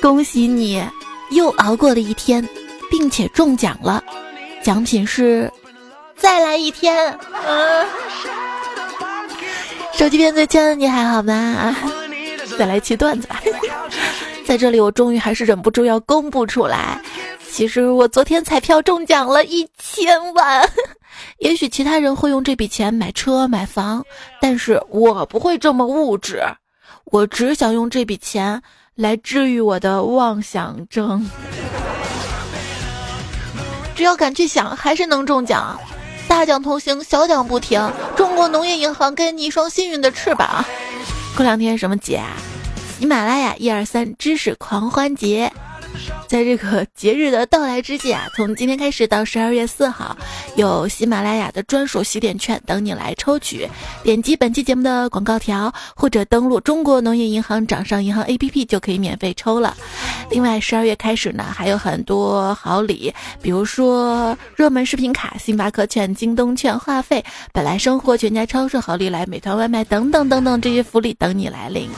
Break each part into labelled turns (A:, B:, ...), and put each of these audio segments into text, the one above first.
A: 恭喜你又熬过了一天，并且中奖了，奖品是再来一天。嗯，手机边最亲的你还好吗？再来一期段子吧。在这里，我终于还是忍不住要公布出来。其实我昨天彩票中奖了一千万。也许其他人会用这笔钱买车买房，但是我不会这么物质。我只想用这笔钱来治愈我的妄想症。只要敢去想，还是能中奖。大奖同行，小奖不停。中国农业银行给你一双幸运的翅膀。过两天什么节啊？喜马拉雅一二三知识狂欢节。在这个节日的到来之际啊，从今天开始到十二月四号，有喜马拉雅的专属洗点券等你来抽取。点击本期节目的广告条，或者登录中国农业银行掌上银行 APP 就可以免费抽了。另外，十二月开始呢，还有很多好礼，比如说热门视频卡、星巴克券、京东券、话费、本来生活、全家超市好利来、美团外卖等等等等这些福利等你来领。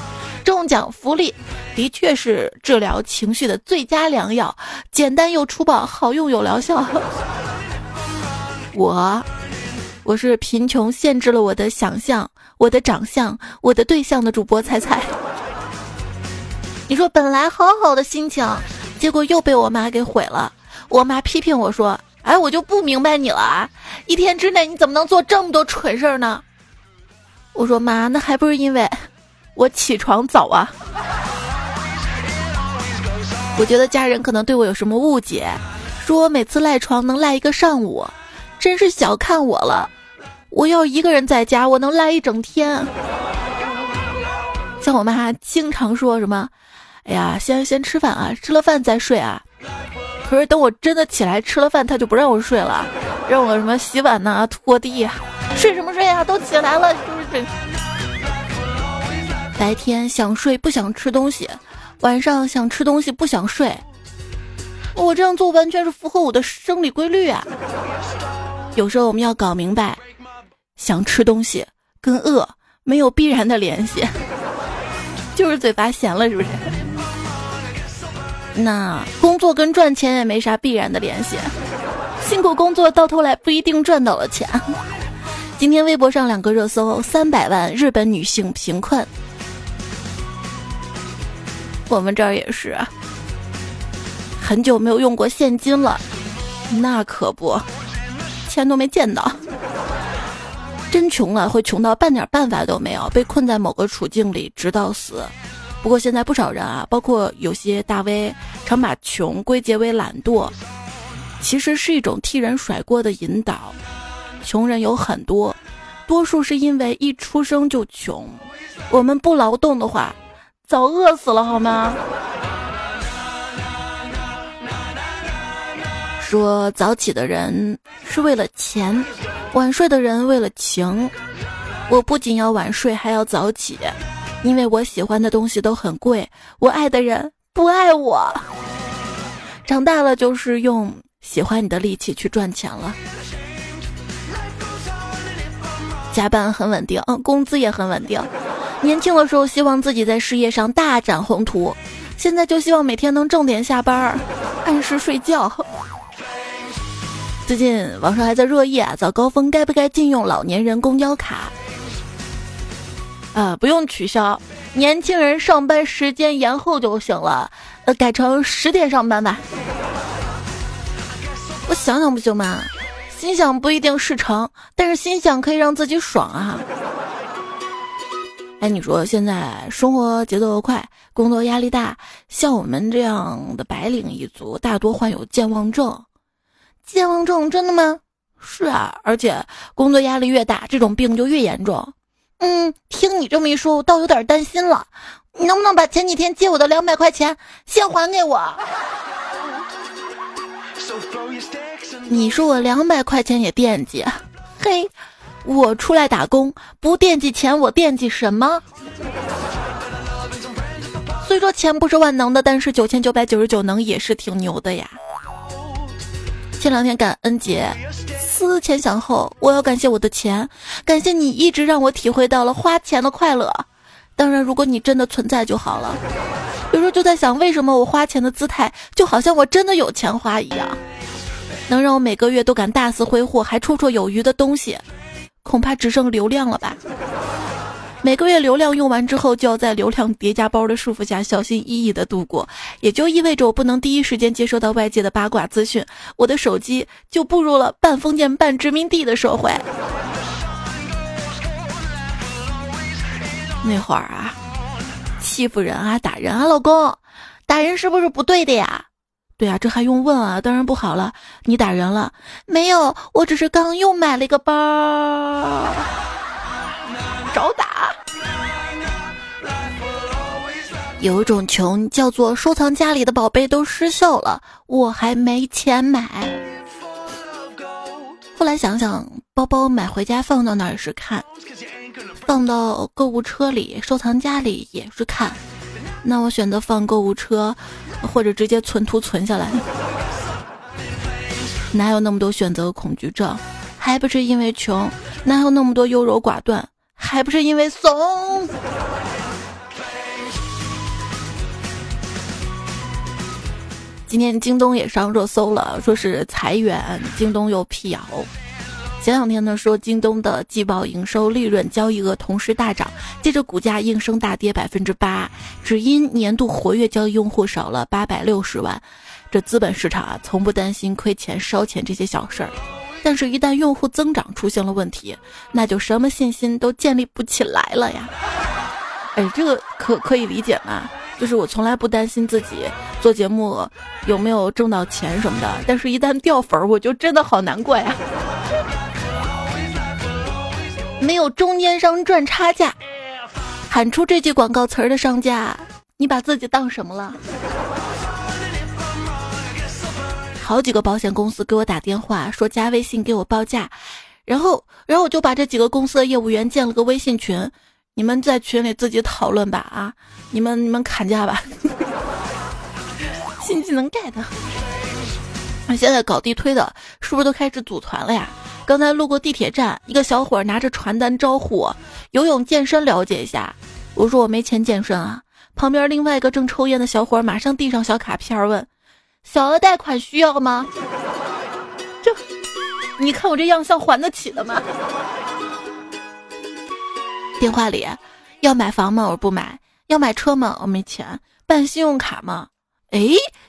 A: 中奖福利的确是治疗情绪的最佳良药，简单又粗暴，好用有疗效。我，我是贫穷限制了我的想象，我的长相，我的对象的主播彩彩。你说本来好好的心情，结果又被我妈给毁了。我妈批评我说：“哎，我就不明白你了啊，一天之内你怎么能做这么多蠢事儿呢？”我说妈，那还不是因为。我起床早啊！我觉得家人可能对我有什么误解，说我每次赖床能赖一个上午，真是小看我了。我要一个人在家，我能赖一整天。像我妈经常说什么：“哎呀，先先吃饭啊，吃了饭再睡啊。”可是等我真的起来吃了饭，她就不让我睡了，让我什么洗碗呐、拖地，睡什么睡啊？都起来了，就是这。白天想睡不想吃东西，晚上想吃东西不想睡。我这样做完全是符合我的生理规律啊！有时候我们要搞明白，想吃东西跟饿没有必然的联系，就是嘴巴闲了，是不是？那工作跟赚钱也没啥必然的联系，辛苦工作到头来不一定赚到了钱。今天微博上两个热搜：三百万日本女性贫困。我们这儿也是，很久没有用过现金了，那可不，钱都没见到，真穷了，会穷到半点办法都没有，被困在某个处境里直到死。不过现在不少人啊，包括有些大 V，常把穷归结为懒惰，其实是一种替人甩锅的引导。穷人有很多，多数是因为一出生就穷，我们不劳动的话。早饿死了好吗？说早起的人是为了钱，晚睡的人为了情。我不仅要晚睡，还要早起，因为我喜欢的东西都很贵，我爱的人不爱我。长大了就是用喜欢你的力气去赚钱了。加班很稳定，嗯，工资也很稳定。年轻的时候希望自己在事业上大展宏图，现在就希望每天能正点下班，按时睡觉。最近网上还在热议啊，早高峰该不该禁用老年人公交卡？啊，不用取消，年轻人上班时间延后就行了，呃，改成十点上班吧。我想想不行吗？心想不一定事成，但是心想可以让自己爽啊。哎，你说现在生活节奏快，工作压力大，像我们这样的白领一族，大多患有健忘症。健忘症真的吗？是啊，而且工作压力越大，这种病就越严重。嗯，听你这么一说，我倒有点担心了。你能不能把前几天借我的两百块钱先还给我？你说我两百块钱也惦记，嘿。我出来打工不惦记钱，我惦记什么？虽说钱不是万能的，但是九千九百九十九能也是挺牛的呀。前两天感恩节，思前想后，我要感谢我的钱，感谢你一直让我体会到了花钱的快乐。当然，如果你真的存在就好了。有时候就在想，为什么我花钱的姿态就好像我真的有钱花一样？能让我每个月都敢大肆挥霍还绰绰有余的东西，恐怕只剩流量了吧。每个月流量用完之后，就要在流量叠加包的束缚下小心翼翼的度过，也就意味着我不能第一时间接收到外界的八卦资讯，我的手机就步入了半封建半殖民地的社会。那会儿啊，欺负人啊，打人啊，老公，打人是不是不对的呀？对啊，这还用问啊？当然不好了，你打人了？没有，我只是刚又买了一个包。找打。有一种穷叫做收藏家里的宝贝都失效了，我还没钱买。后来想想，包包买回家放到那儿是看，放到购物车里、收藏家里也是看。那我选择放购物车，或者直接存图存下来。哪有那么多选择恐惧症？还不是因为穷？哪有那么多优柔寡断？还不是因为怂。今天京东也上热搜了，说是裁员，京东又辟谣。前两天呢，说京东的季报营收、利润、交易额同时大涨，接着股价应声大跌百分之八，只因年度活跃交易用户少了八百六十万。这资本市场啊，从不担心亏钱、烧钱这些小事儿。但是，一旦用户增长出现了问题，那就什么信心都建立不起来了呀！哎，这个可可以理解吗？就是我从来不担心自己做节目有没有挣到钱什么的，但是一旦掉粉儿，我就真的好难过呀！没有中间商赚差价，喊出这句广告词儿的商家，你把自己当什么了？好几个保险公司给我打电话说加微信给我报价，然后，然后我就把这几个公司的业务员建了个微信群，你们在群里自己讨论吧啊，你们你们砍价吧，新技能 get。那现在搞地推的是不是都开始组团了呀？刚才路过地铁站，一个小伙拿着传单招呼我游泳健身了解一下，我说我没钱健身啊。旁边另外一个正抽烟的小伙马上递上小卡片问。小额贷款需要吗？这，你看我这样像还得起的吗？电话里，要买房吗？我不买。要买车吗？我没钱。办信用卡吗？哎，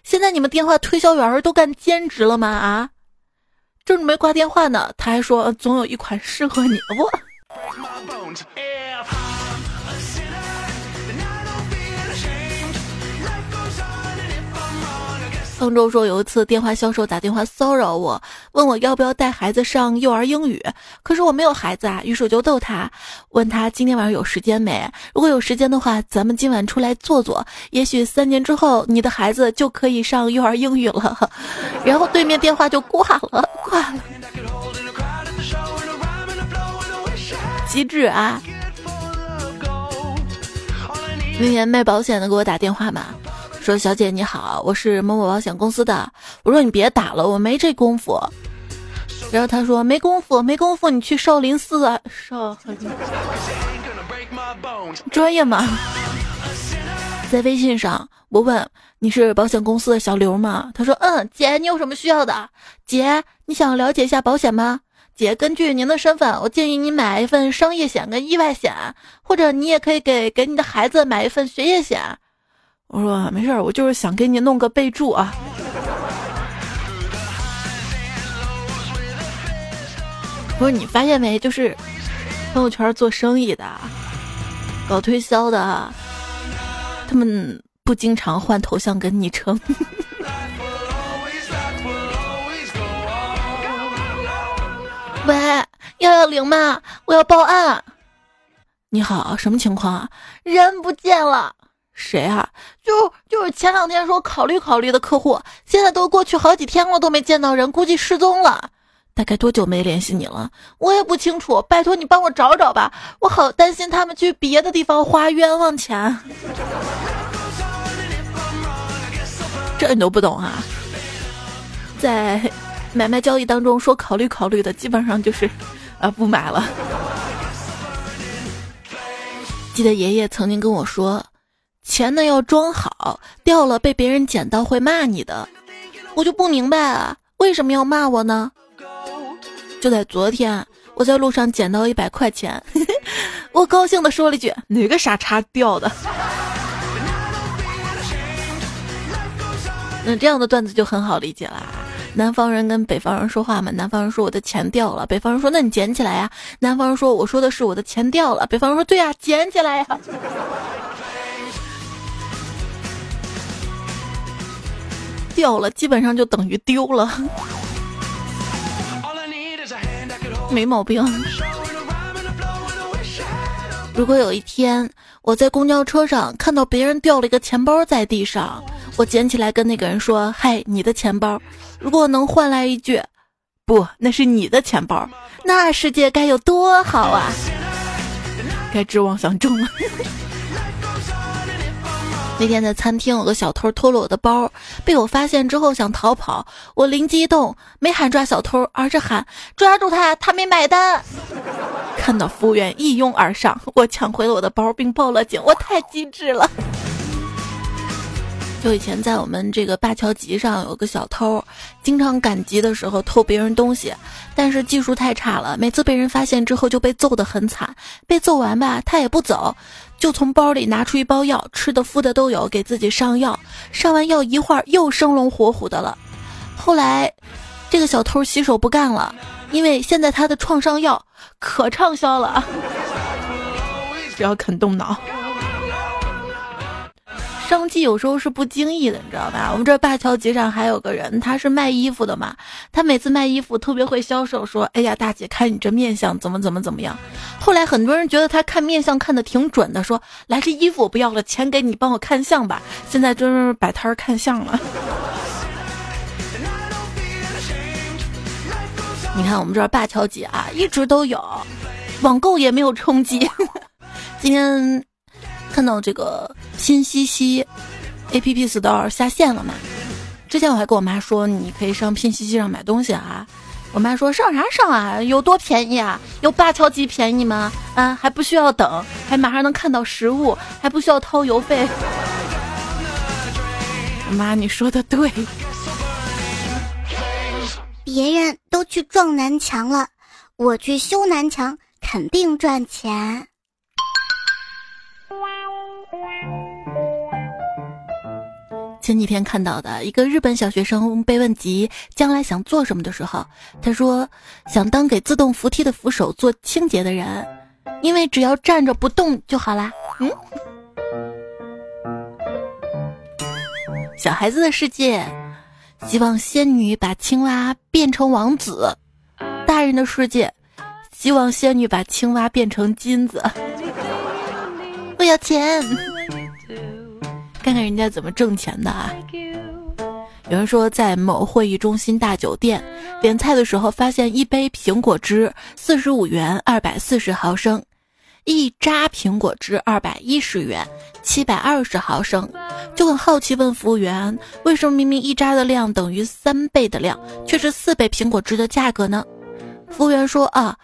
A: 现在你们电话推销员都干兼职了吗？啊，正准备挂电话呢，他还说总有一款适合你。我。杭州说有一次电话销售打电话骚扰我，问我要不要带孩子上幼儿英语，可是我没有孩子啊，于是我就逗他，问他今天晚上有时间没？如果有时间的话，咱们今晚出来坐坐，也许三年之后你的孩子就可以上幼儿英语了。然后对面电话就挂了，挂了。机智啊！那天卖保险的给我打电话嘛。说小姐你好，我是某某保险公司的。我说你别打了，我没这功夫。然后他说没功夫，没功夫，你去少林寺啊，少 专业吗？在微信上，我问你是保险公司的小刘吗？他说嗯，姐你有什么需要的？姐你想了解一下保险吗？姐根据您的身份，我建议你买一份商业险跟意外险，或者你也可以给给你的孩子买一份学业险。我说没事儿，我就是想给你弄个备注啊。不是你发现没，就是朋友圈做生意的、搞推销的，他们不经常换头像跟昵称。喂，幺幺零吗？我要报案。你好，什么情况啊？人不见了。谁啊？就就是前两天说考虑考虑的客户，现在都过去好几天了，都没见到人，估计失踪了。大概多久没联系你了？我也不清楚，拜托你帮我找找吧，我好担心他们去别的地方花冤枉钱。这你都不懂啊？在买卖交易当中说考虑考虑的，基本上就是啊不买了。记得爷爷曾经跟我说。钱呢要装好，掉了被别人捡到会骂你的。我就不明白啊，为什么要骂我呢？就在昨天，我在路上捡到一百块钱，我高兴的说了一句：“哪个傻叉掉的？” 那这样的段子就很好理解啦。南方人跟北方人说话嘛，南方人说我的钱掉了，北方人说那你捡起来呀。南方人说我说的是我的钱掉了，北方人说对呀，捡起来呀。掉了基本上就等于丢了，没毛病。如果有一天我在公交车上看到别人掉了一个钱包在地上，我捡起来跟那个人说：“嗨，你的钱包。”如果能换来一句“不，那是你的钱包”，那世界该有多好啊！该指望想中了。那天在餐厅，有个小偷偷了我的包，被我发现之后想逃跑，我灵机一动，没喊抓小偷，而是喊抓住他，他没买单。看到服务员一拥而上，我抢回了我的包，并报了警，我太机智了。就以前在我们这个灞桥集上有个小偷，经常赶集的时候偷别人东西，但是技术太差了，每次被人发现之后就被揍得很惨。被揍完吧，他也不走，就从包里拿出一包药，吃的、敷的都有，给自己上药。上完药一会儿又生龙活虎的了。后来，这个小偷洗手不干了，因为现在他的创伤药可畅销了，只要肯动脑。商机有时候是不经意的，你知道吧？我们这灞桥集上还有个人，他是卖衣服的嘛。他每次卖衣服特别会销售，说：“哎呀，大姐，看你这面相怎么怎么怎么样。”后来很多人觉得他看面相看的挺准的，说：“来，这衣服我不要了，钱给你帮我看相吧。”现在就是摆摊看相了。你看我们这灞桥集啊，一直都有，网购也没有冲击。今天。看到这个拼夕夕 A P P Store 下线了嘛？之前我还跟我妈说，你可以上拼夕夕上买东西啊。我妈说上啥上啊？有多便宜啊？有八桥鸡便宜吗？啊，还不需要等，还马上能看到实物，还不需要掏邮费。妈，你说的对。
B: 别人都去撞南墙了，我去修南墙，肯定赚钱。
A: 前几天看到的一个日本小学生被问及将来想做什么的时候，他说想当给自动扶梯的扶手做清洁的人，因为只要站着不动就好啦。嗯，小孩子的世界，希望仙女把青蛙变成王子；大人的世界，希望仙女把青蛙变成金子。我要钱。看看人家怎么挣钱的啊！有人说，在某会议中心大酒店点菜的时候，发现一杯苹果汁四十五元，二百四十毫升；一扎苹果汁二百一十元，七百二十毫升。就很好奇问服务员，为什么明明一扎的量等于三倍的量，却是四倍苹果汁的价格呢？服务员说啊。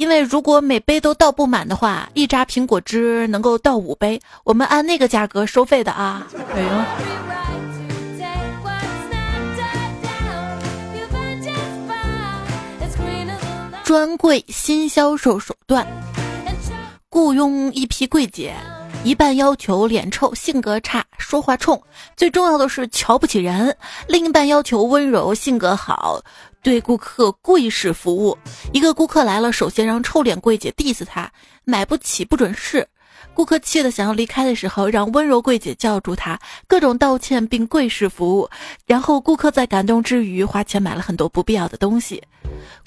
A: 因为如果每杯都倒不满的话，一扎苹果汁能够倒五杯，我们按那个价格收费的啊。哎呦，专柜新销售手段，雇佣一批柜姐，一半要求脸臭、性格差、说话冲，最重要的是瞧不起人；另一半要求温柔、性格好。对顾客跪式服务，一个顾客来了，首先让臭脸柜姐 diss 他，买不起不准试。顾客气得想要离开的时候，让温柔柜姐叫住他，各种道歉并跪式服务。然后顾客在感动之余，花钱买了很多不必要的东西。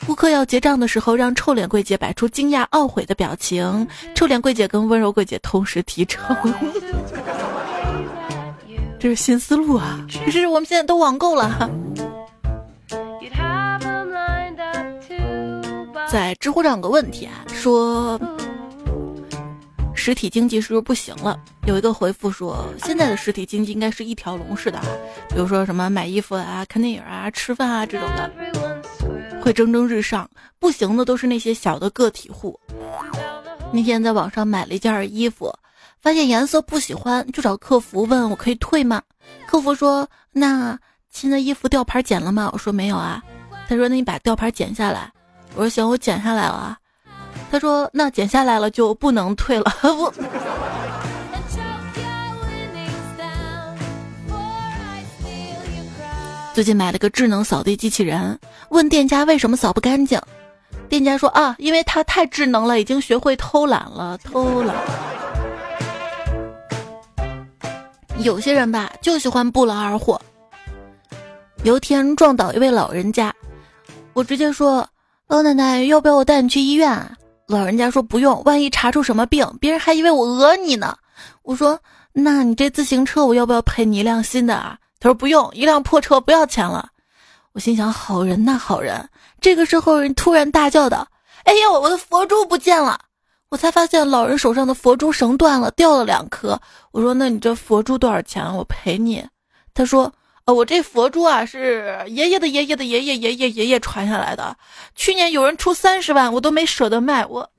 A: 顾客要结账的时候，让臭脸柜姐摆出惊讶懊悔的表情，臭脸柜姐跟温柔柜姐同时提成。这是新思路啊！可是我们现在都网购了。在知乎上有个问题啊，说实体经济是不是不行了？有一个回复说，现在的实体经济应该是一条龙式的啊，比如说什么买衣服啊、看电影啊、吃饭啊这种的，会蒸蒸日上。不行的都是那些小的个体户。那天在网上买了一件衣服，发现颜色不喜欢，就找客服问我可以退吗？客服说：“那新的衣服吊牌剪了吗？”我说：“没有啊。”他说：“那你把吊牌剪下来。”我说：“行，我剪下来了。”他说：“那剪下来了就不能退了。”我。最近买了个智能扫地机器人，问店家为什么扫不干净，店家说：“啊，因为它太智能了，已经学会偷懒了，偷懒。”有些人吧，就喜欢不劳而获。有一天撞倒一位老人家，我直接说：“老奶奶，要不要我带你去医院？”老人家说：“不用，万一查出什么病，别人还以为我讹你呢。”我说：“那你这自行车，我要不要赔你一辆新的啊？”他说：“不用，一辆破车不要钱了。”我心想：“好人呐，好人。”这个时候，人突然大叫道：“哎呀，我的佛珠不见了！”我才发现老人手上的佛珠绳断了，掉了两颗。我说：“那你这佛珠多少钱？我赔你。”他说：“呃，我这佛珠啊，是爷爷的爷爷的爷爷爷爷爷爷传下来的。去年有人出三十万，我都没舍得卖。我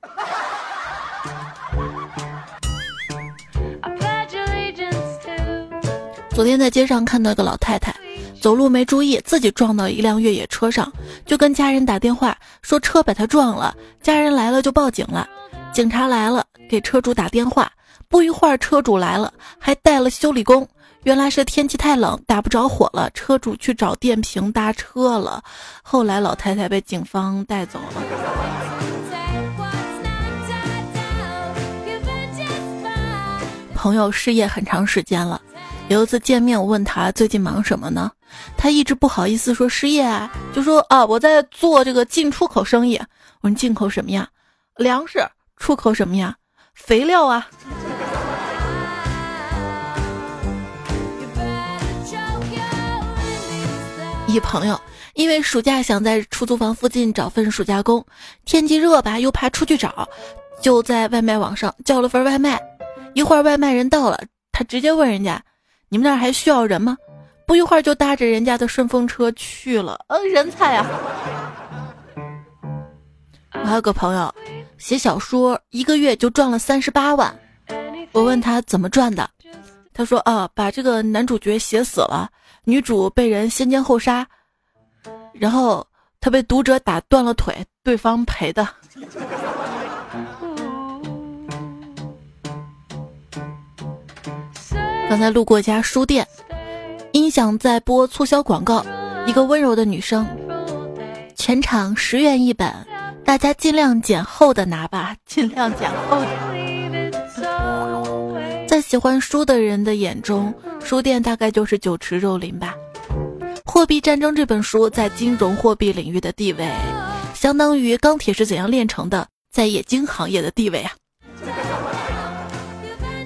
A: 昨天在街上看到一个老太太走路没注意，自己撞到一辆越野车上，就跟家人打电话说车把她撞了，家人来了就报警了。”警察来了，给车主打电话。不一会儿，车主来了，还带了修理工。原来是天气太冷，打不着火了。车主去找电瓶搭车了。后来，老太太被警方带走了。朋友失业很长时间了，有一次见面，我问他最近忙什么呢？他一直不好意思说失业啊，就说啊，我在做这个进出口生意。我说进口什么呀？粮食。出口什么呀？肥料啊！一朋友因为暑假想在出租房附近找份暑假工，天气热吧，又怕出去找，就在外卖网上叫了份外卖。一会儿外卖人到了，他直接问人家：“你们那儿还需要人吗？”不一会儿就搭着人家的顺风车去了。嗯，人才啊！我还有个朋友。写小说一个月就赚了三十八万，我问他怎么赚的，他说啊，把这个男主角写死了，女主被人先奸后杀，然后他被读者打断了腿，对方赔的。刚才路过一家书店，音响在播促销广告，一个温柔的女生，全场十元一本。大家尽量捡厚的拿吧，尽量捡厚的。在喜欢书的人的眼中，书店大概就是酒池肉林吧。《货币战争》这本书在金融货币领域的地位，相当于《钢铁是怎样炼成的》在冶金行业的地位啊。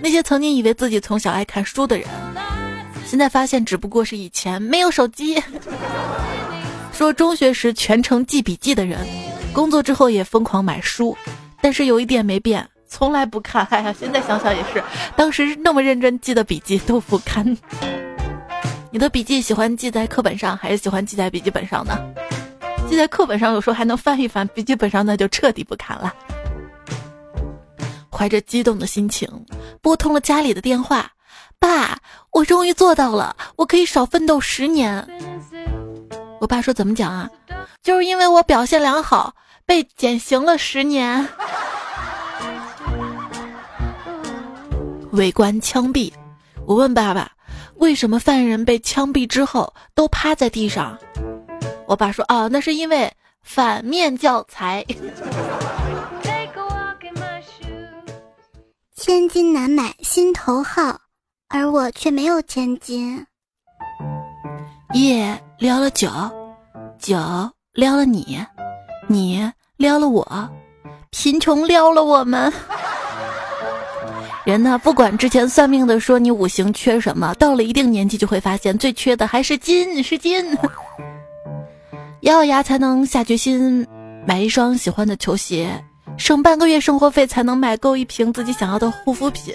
A: 那些曾经以为自己从小爱看书的人，现在发现只不过是以前没有手机。说中学时全程记笔记的人。工作之后也疯狂买书，但是有一点没变，从来不看。哎呀，现在想想也是，当时那么认真记的笔记都不看。你的笔记喜欢记在课本上，还是喜欢记在笔记本上呢？记在课本上有时候还能翻一翻，笔记本上那就彻底不看了。怀着激动的心情，拨通了家里的电话：“爸，我终于做到了，我可以少奋斗十年。”我爸说：“怎么讲啊？”就是因为我表现良好，被减刑了十年。围观枪毙，我问爸爸，为什么犯人被枪毙之后都趴在地上？我爸说：“哦，那是因为反面教材。”
B: 千金难买心头好，而我却没有千金。
A: 夜撩了酒，酒。撩了你，你撩了我，贫穷撩了我们。人呢，不管之前算命的说你五行缺什么，到了一定年纪就会发现最缺的还是金，是金。咬咬牙才能下决心买一双喜欢的球鞋，省半个月生活费才能买够一瓶自己想要的护肤品。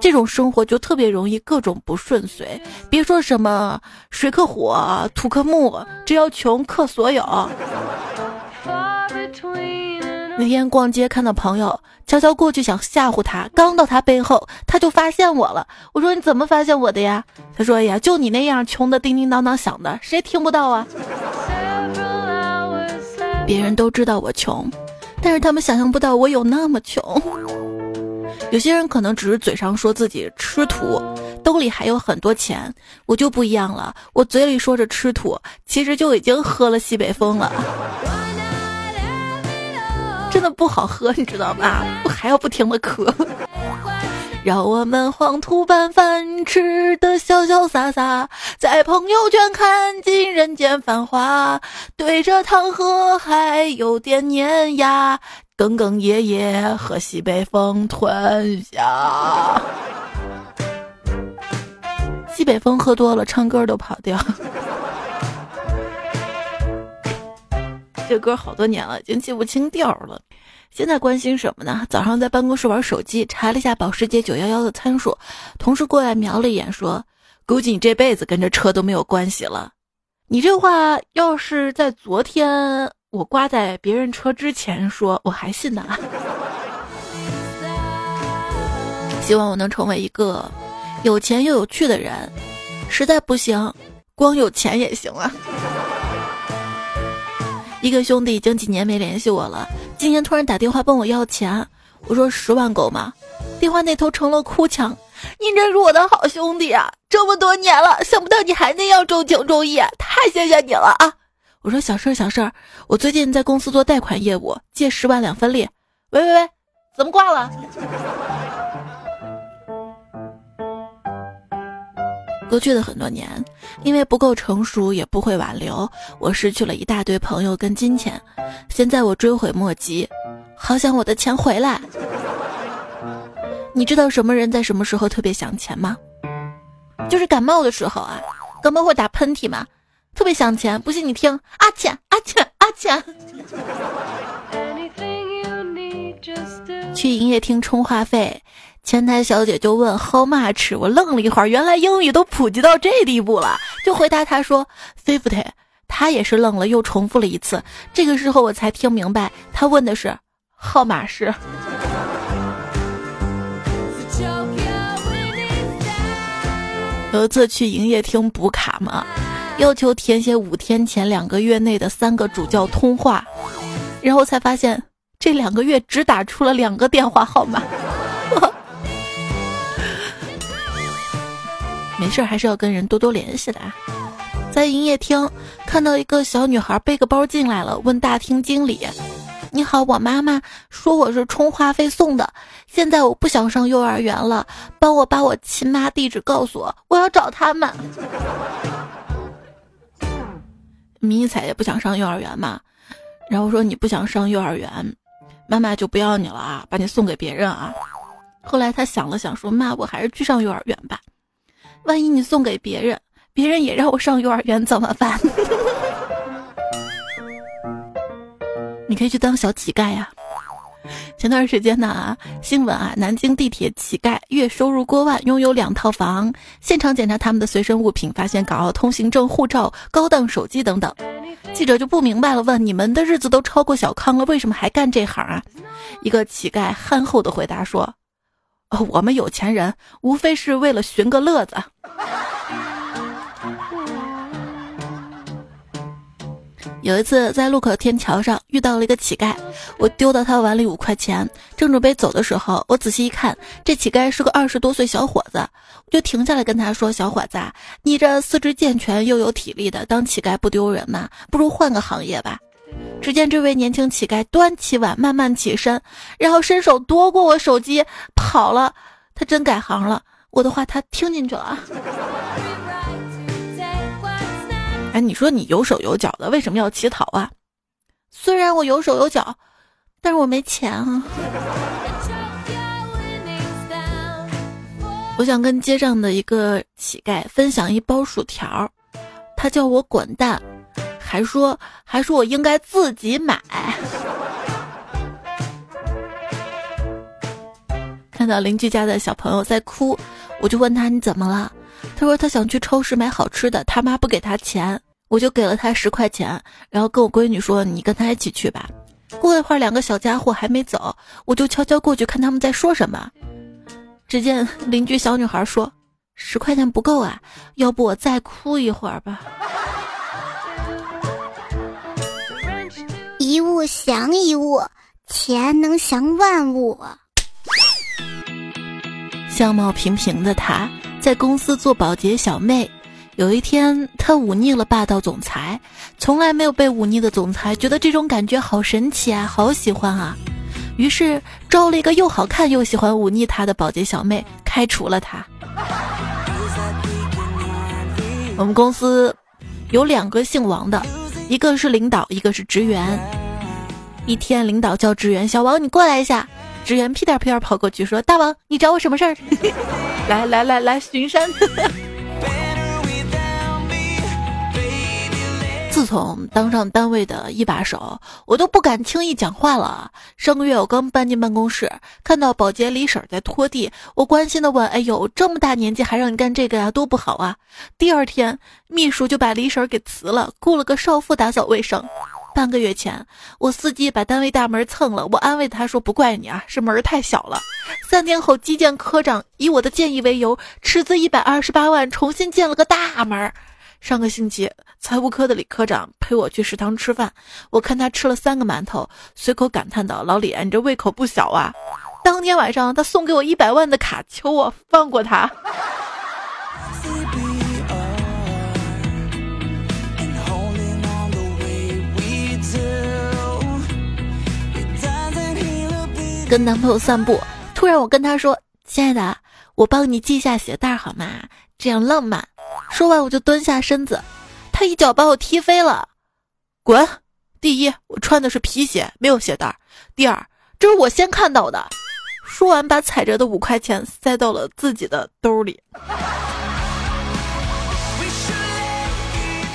A: 这种生活就特别容易各种不顺遂，别说什么水克火，土克木，只要穷克所有。那天逛街看到朋友，悄悄过去想吓唬他，刚到他背后，他就发现我了。我说你怎么发现我的呀？他说呀，就你那样穷的叮叮当当响的，谁听不到啊？别人都知道我穷，但是他们想象不到我有那么穷。有些人可能只是嘴上说自己吃土，兜里还有很多钱，我就不一样了。我嘴里说着吃土，其实就已经喝了西北风了。真的不好喝，你知道吧？我还要不停的咳。让我们黄土拌饭吃的潇潇洒洒，在朋友圈看尽人间繁华，对着汤喝还有点粘牙，哽哽咽咽和西北风吞下。西北风喝多了，唱歌都跑调。这歌好多年了，已经记不清调了。现在关心什么呢？早上在办公室玩手机，查了一下保时捷911的参数，同事过来瞄了一眼，说：“估计你这辈子跟这车都没有关系了。”你这话要是在昨天我挂在别人车之前说，我还信呢。希望我能成为一个有钱又有趣的人，实在不行，光有钱也行啊。一个兄弟已经几年没联系我了，今天突然打电话问我要钱，我说十万够吗？电话那头成了哭腔，你真是我的好兄弟啊！这么多年了，想不到你还那样重情重义，太谢谢你了啊！我说小事儿小事儿，我最近在公司做贷款业务，借十万两分利。喂喂喂，怎么挂了？过去的很多年，因为不够成熟，也不会挽留，我失去了一大堆朋友跟金钱。现在我追悔莫及，好想我的钱回来。你知道什么人在什么时候特别想钱吗？就是感冒的时候啊，感冒会打喷嚏嘛，特别想钱。不信你听，阿钱阿钱阿钱。去营业厅充话费。前台小姐就问 How much？我愣了一会儿，原来英语都普及到这地步了，就回答她说 fifty。她也是愣了，又重复了一次。这个时候我才听明白，她问的是号码是。有一次去营业厅补卡嘛，要求填写五天前两个月内的三个主教通话，然后才发现这两个月只打出了两个电话号码。没事，还是要跟人多多联系的啊。在营业厅看到一个小女孩背个包进来了，问大厅经理：“你好，我妈妈说我是充话费送的，现在我不想上幼儿园了，帮我把我亲妈地址告诉我，我要找他们。”迷彩也不想上幼儿园嘛，然后说你不想上幼儿园，妈妈就不要你了啊，把你送给别人啊。后来他想了想，说：“妈，我还是去上幼儿园吧。”万一你送给别人，别人也让我上幼儿园怎么办？你可以去当小乞丐呀。前段时间呢，新闻啊，南京地铁乞丐月收入过万，拥有两套房。现场检查他们的随身物品，发现港澳通行证、护照、高档手机等等。记者就不明白了，问你们的日子都超过小康了，为什么还干这行啊？一个乞丐憨厚的回答说。我们有钱人无非是为了寻个乐子。有一次在路口天桥上遇到了一个乞丐，我丢到他碗里五块钱，正准备走的时候，我仔细一看，这乞丐是个二十多岁小伙子，我就停下来跟他说：“小伙子，你这四肢健全又有体力的，当乞丐不丢人吗？不如换个行业吧。”只见这位年轻乞丐端起碗，慢慢起身，然后伸手夺过我手机跑了。他真改行了，我的话他听进去了。哎，你说你有手有脚的，为什么要乞讨啊？虽然我有手有脚，但是我没钱啊。我想跟街上的一个乞丐分享一包薯条，他叫我滚蛋。还说还说我应该自己买。看到邻居家的小朋友在哭，我就问他你怎么了？他说他想去超市买好吃的，他妈不给他钱，我就给了他十块钱，然后跟我闺女说你跟他一起去吧。过了一会儿，两个小家伙还没走，我就悄悄过去看他们在说什么。只见邻居小女孩说：“十块钱不够啊，要不我再哭一会儿吧。”
B: 一物降一物，钱能降万物。
A: 相貌平平的她，在公司做保洁小妹。有一天，她忤逆了霸道总裁，从来没有被忤逆的总裁觉得这种感觉好神奇啊，好喜欢啊，于是招了一个又好看又喜欢忤逆他的保洁小妹，开除了他。我们公司有两个姓王的，一个是领导，一个是职员。一天，领导叫职员小王，你过来一下。职员屁颠屁颠跑过去说：“大王，你找我什么事儿？” 来来来来，巡山。自从当上单位的一把手，我都不敢轻易讲话了。上个月我刚搬进办公室，看到保洁李婶在拖地，我关心的问：“哎呦，这么大年纪还让你干这个呀，多不好啊！”第二天，秘书就把李婶给辞了，雇了个少妇打扫卫生。半个月前，我司机把单位大门蹭了，我安慰他说：“不怪你啊，是门太小了。”三天后，基建科长以我的建议为由，斥资一百二十八万重新建了个大门。上个星期，财务科的李科长陪我去食堂吃饭，我看他吃了三个馒头，随口感叹道：“老李，你这胃口不小啊！”当天晚上，他送给我一百万的卡，求我放过他。跟男朋友散步，突然我跟他说：“亲爱的，我帮你系下鞋带好吗？这样浪漫。”说完我就蹲下身子，他一脚把我踢飞了，滚！第一，我穿的是皮鞋，没有鞋带；第二，这是我先看到的。说完，把踩着的五块钱塞到了自己的兜里。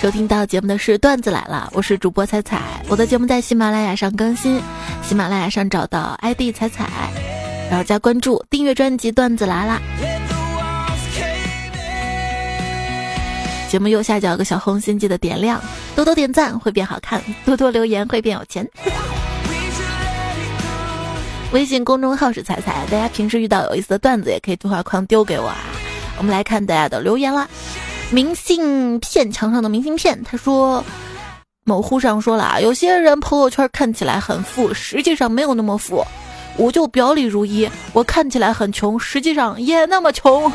A: 收听到节目的是段子来了，我是主播彩彩，我的节目在喜马拉雅上更新，喜马拉雅上找到 ID 彩彩，然后加关注，订阅专辑段子来了。节目右下角有个小红心，记得点亮，多多点赞会变好看，多多留言会变有钱。微信公众号是彩彩，大家平时遇到有意思的段子也可以对话框丢给我啊。我们来看大家的留言啦。明信片墙上的明信片，他说，某乎上说了啊，有些人朋友圈看起来很富，实际上没有那么富。我就表里如一，我看起来很穷，实际上也那么穷。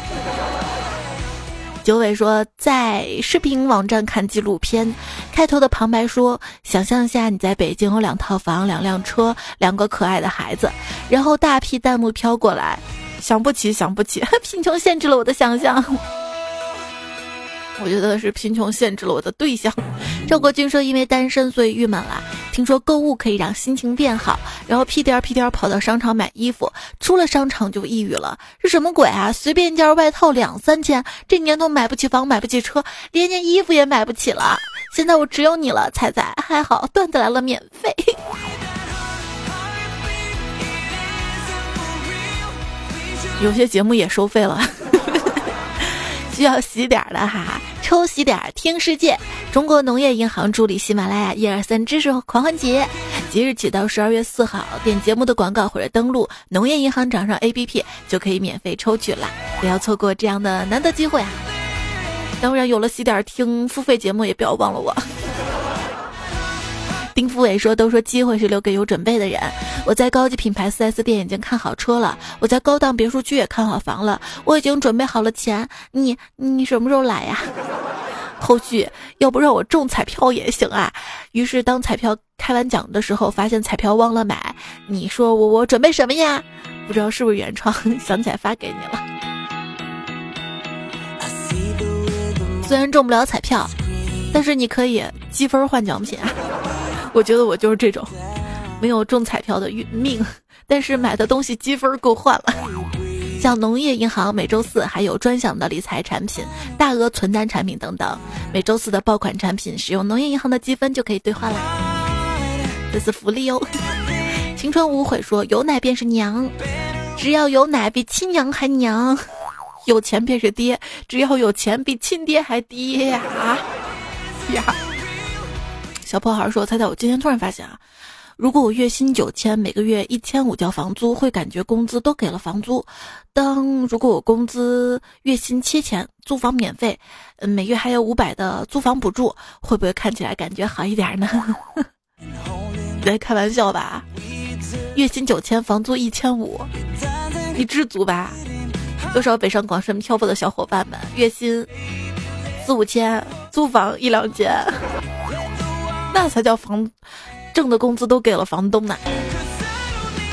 A: 九尾说，在视频网站看纪录片，开头的旁白说：“想象一下你在北京有两套房、两辆车、两个可爱的孩子。”然后大批弹幕飘过来：“想不起，想不起，贫穷限制了我的想象。”我觉得是贫穷限制了我的对象。赵国军说：“因为单身，所以郁闷了。听说购物可以让心情变好，然后屁颠儿屁颠儿跑到商场买衣服，出了商场就抑郁了。是什么鬼啊？随便一件外套两三千，这年头买不起房，买不起车，连件衣服也买不起了。现在我只有你了，彩彩。还好段子来了，免费。有些节目也收费了。”需要洗点的哈，抽洗点听世界。中国农业银行助理喜马拉雅一二三知识狂欢节，即日起到十二月四号，点节目的广告或者登录农业银行掌上 APP 就可以免费抽取了！不要错过这样的难得机会啊！当然，有了洗点听付费节目，也不要忘了我。丁福伟说：“都说机会是留给有准备的人。我在高级品牌 4S 店已经看好车了，我在高档别墅区也看好房了，我已经准备好了钱。你你什么时候来呀？后续要不让我中彩票也行啊。于是当彩票开完奖的时候，发现彩票忘了买。你说我我准备什么呀？不知道是不是原创？想起来发给你了。虽然中不了彩票，但是你可以积分换奖品啊。”我觉得我就是这种，没有中彩票的运命，但是买的东西积分够换了。像农业银行每周四还有专享的理财产品、大额存单产品等等，每周四的爆款产品使用农业银行的积分就可以兑换啦，这是福利哦。青春无悔说：“有奶便是娘，只要有奶比亲娘还娘；有钱便是爹，只要有钱比亲爹还爹呀啊呀。”小破孩说：“猜猜我今天突然发现啊，如果我月薪九千，每个月一千五交房租，会感觉工资都给了房租；当如果我工资月薪七千，租房免费，每月还有五百的租房补助，会不会看起来感觉好一点呢？在开玩笑吧？月薪九千，房租一千五，你知足吧？多少北上广深漂泊的小伙伴们，月薪四五千，租房一两千，那才叫房。挣的工资都给了房东呢，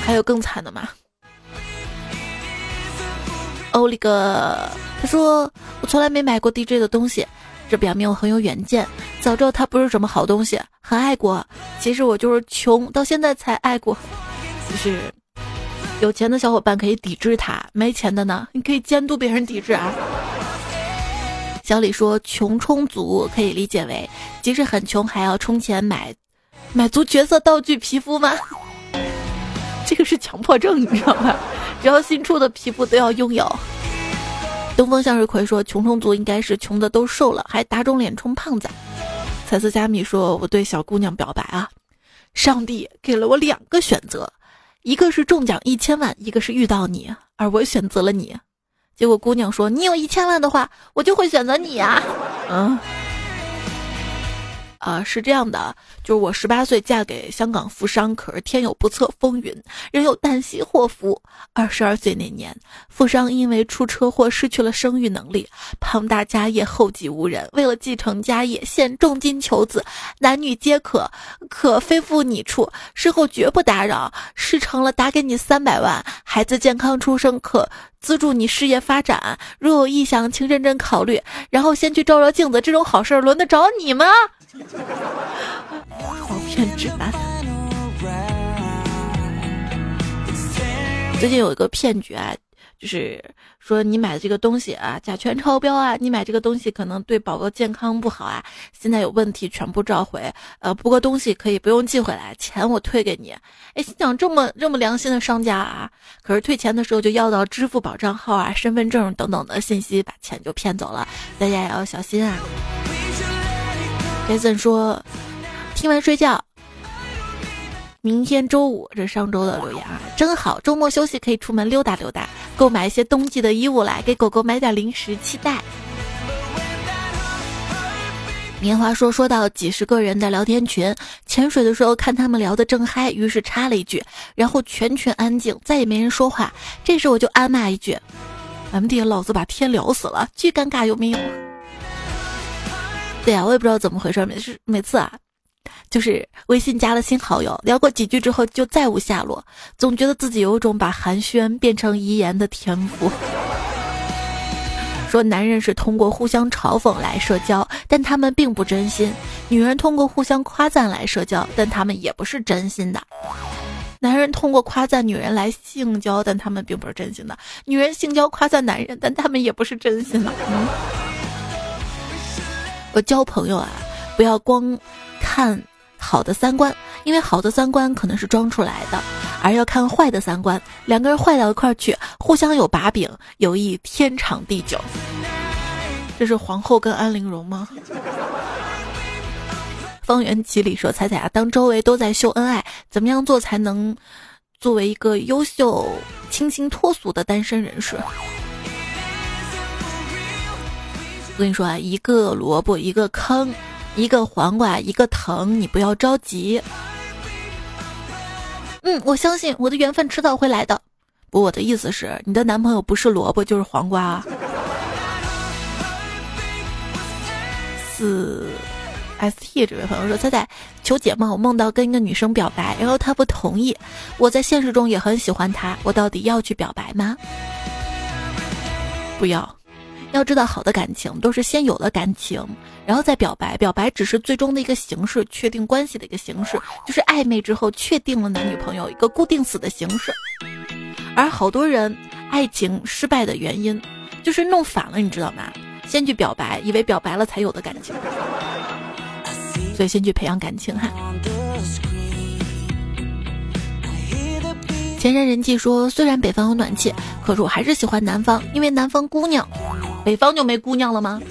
A: 还有更惨的吗？欧里个，他说我从来没买过 DJ 的东西，这表明我很有远见。早知道他不是什么好东西，很爱国。其实我就是穷，到现在才爱过。就是有钱的小伙伴可以抵制他，没钱的呢，你可以监督别人抵制啊。小李说，穷充足可以理解为，即使很穷还要充钱买。买足角色道具皮肤吗？这个是强迫症，你知道吗？只要新出的皮肤都要拥有。东风向日葵说：“穷充足应该是穷的都瘦了，还打肿脸充胖子。”彩色加米说：“我对小姑娘表白啊，上帝给了我两个选择，一个是中奖一千万，一个是遇到你，而我选择了你。结果姑娘说：你有一千万的话，我就会选择你呀。”嗯。啊，是这样的，就是我十八岁嫁给香港富商，可是天有不测风云，人有旦夕祸福。二十二岁那年，富商因为出车祸失去了生育能力，庞大家业后继无人，为了继承家业，现重金求子，男女皆可，可非负你处，事后绝不打扰。事成了，打给你三百万，孩子健康出生，可资助你事业发展。若有意向，请认真考虑，然后先去照照镜子。这种好事轮得着你吗？骗指南。最近有一个骗局啊，就是说你买的这个东西啊，甲醛超标啊，你买这个东西可能对宝宝健康不好啊。现在有问题全部召回，呃，不过东西可以不用寄回来，钱我退给你。哎，心想这么这么良心的商家啊，可是退钱的时候就要到支付宝账号啊、身份证等等的信息，把钱就骗走了，大家也要小心啊。杰森说：“听完睡觉，明天周五，这上周的留言啊，真好，周末休息可以出门溜达溜达，购买一些冬季的衣物来给狗狗买点零食，期待。”棉花说：“说到几十个人的聊天群，潜水的时候看他们聊得正嗨，于是插了一句，然后全群安静，再也没人说话。这时我就暗骂一句：‘M D，老子把天聊死了，巨尴尬，有没有？’”对呀，我也不知道怎么回事，每次每次啊，就是微信加了新好友，聊过几句之后就再无下落，总觉得自己有种把寒暄变成遗言的天赋。说男人是通过互相嘲讽来社交，但他们并不真心；女人通过互相夸赞来社交，但他们也不是真心的。男人通过夸赞女人来性交，但他们并不是真心的；女人性交夸赞男人，但他们也不是真心的。嗯。我交朋友啊，不要光看好的三观，因为好的三观可能是装出来的，而要看坏的三观。两个人坏到一块儿去，互相有把柄，友谊天长地久。这是皇后跟安陵容吗？方圆几里说：“彩彩啊，当周围都在秀恩爱，怎么样做才能作为一个优秀、清新脱俗的单身人士？”我跟你说啊，一个萝卜一个坑，一个黄瓜一个藤，你不要着急。嗯，我相信我的缘分迟早会来的。不，我的意思是，你的男朋友不是萝卜就是黄瓜。四 S T 这位朋友说：“彩彩求解梦，我梦到跟一个女生表白，然后她不同意。我在现实中也很喜欢她，我到底要去表白吗？不要。”要知道，好的感情都是先有了感情，然后再表白。表白只是最终的一个形式，确定关系的一个形式，就是暧昧之后确定了男女朋友一个固定死的形式。而好多人爱情失败的原因，就是弄反了，你知道吗？先去表白，以为表白了才有的感情，所以先去培养感情哈。前山人气说，虽然北方有暖气，可是我还是喜欢南方，因为南方姑娘。北方就没姑娘了吗？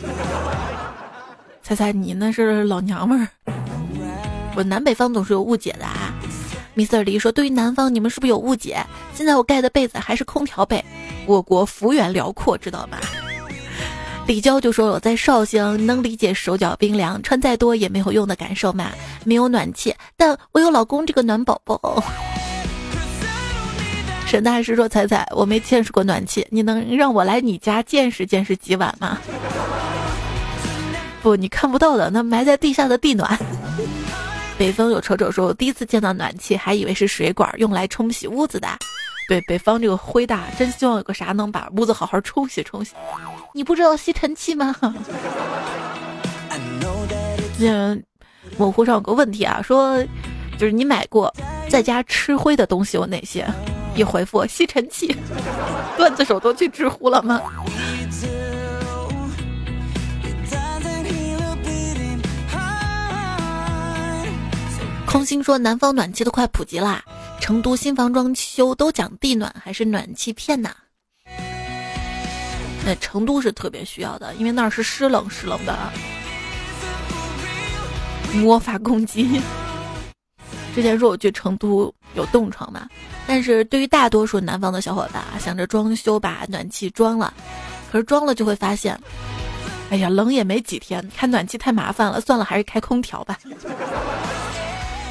A: 猜猜你那是老娘们儿。我南北方总是有误解的啊。Mr. 李说：“对于南方，你们是不是有误解？现在我盖的被子还是空调被。我国幅员辽阔，知道吗？” 李娇就说：“我在绍兴，能理解手脚冰凉，穿再多也没有用的感受嘛。没有暖气，但我有老公这个暖宝宝。”沈大师说：“彩彩，我没见识过暖气，你能让我来你家见识见识几晚吗？”不，你看不到的，那埋在地下的地暖。北风有瞅瞅说：“第一次见到暖气，还以为是水管用来冲洗屋子的。”对，北方这个灰大，真希望有个啥能把屋子好好冲洗冲洗。你不知道吸尘器吗？嗯，模糊上有个问题啊，说就是你买过在家吃灰的东西有哪些？一回复吸尘器，段子手都去知乎了吗？空心说南方暖气都快普及啦，成都新房装修都讲地暖还是暖气片呐？那成都是特别需要的，因为那儿是湿冷湿冷的。魔法攻击。之前说我去成都有冻疮嘛，但是对于大多数南方的小伙伴啊，想着装修把暖气装了，可是装了就会发现，哎呀，冷也没几天，开暖气太麻烦了，算了，还是开空调吧。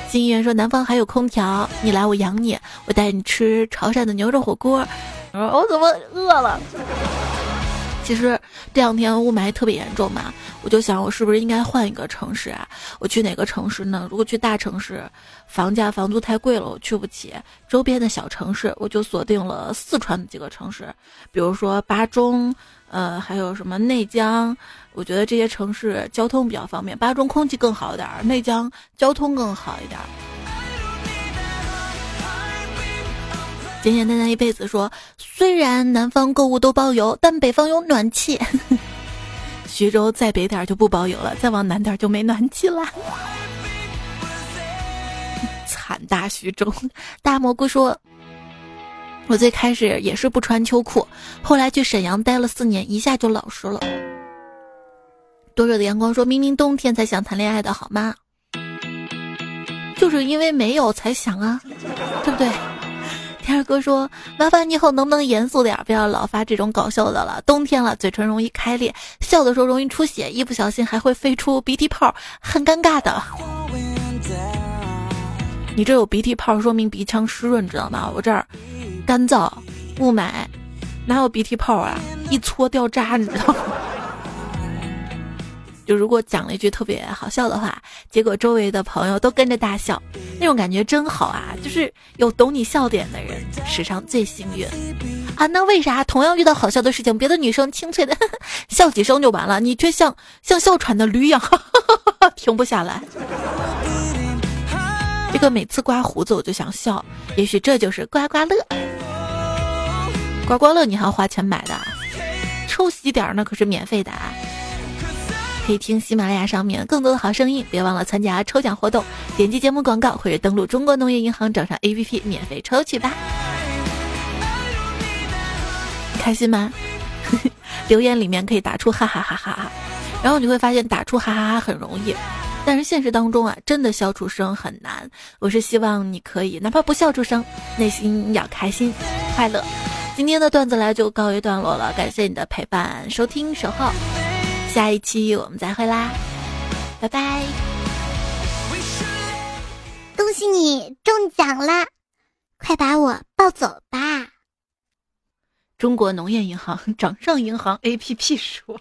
A: 金源说南方还有空调，你来我养你，我带你吃潮汕的牛肉火锅。我说我怎么饿了？其实这两天雾霾特别严重嘛，我就想我是不是应该换一个城市啊？我去哪个城市呢？如果去大城市，房价房租太贵了，我去不起。周边的小城市，我就锁定了四川的几个城市，比如说巴中，呃，还有什么内江。我觉得这些城市交通比较方便，巴中空气更好一点，内江交通更好一点。简简单单一辈子说，虽然南方购物都包邮，但北方有暖气。徐州再北点就不包邮了，再往南点就没暖气了。惨大徐州，大蘑菇说，我最开始也是不穿秋裤，后来去沈阳待了四年，一下就老实了。多热的阳光说，明明冬天才想谈恋爱的好吗？就是因为没有才想啊，对不对？天儿哥说：“麻烦你以后能不能严肃点，不要老发这种搞笑的了。冬天了，嘴唇容易开裂，笑的时候容易出血，一不小心还会飞出鼻涕泡，很尴尬的。你这有鼻涕泡，说明鼻腔湿润，知道吗？我这儿干燥，雾霾，哪有鼻涕泡啊？一搓掉渣，你知道吗？”就如果讲了一句特别好笑的话，结果周围的朋友都跟着大笑，那种感觉真好啊！就是有懂你笑点的人，史上最幸运啊！那为啥同样遇到好笑的事情，别的女生清脆的 笑几声就完了，你却像像哮喘的驴一样停不下来？这个每次刮胡子我就想笑，也许这就是刮刮乐。刮刮乐你还要花钱买的，抽喜点那可是免费的啊！可以听喜马拉雅上面更多的好声音，别忘了参加抽奖活动，点击节目广告或者登录中国农业银行找上 APP 免费抽取吧。开心吗？留言里面可以打出哈哈哈哈哈，然后你会发现打出哈哈哈很容易，但是现实当中啊，真的笑出声很难。我是希望你可以哪怕不笑出声，内心要开心快乐。今天的段子来就告一段落了，感谢你的陪伴、收听、守候。下一期我们再会啦，拜拜！
B: 恭喜你中奖啦，快把我抱走吧！
A: 中国农业银行掌上银行 APP 说。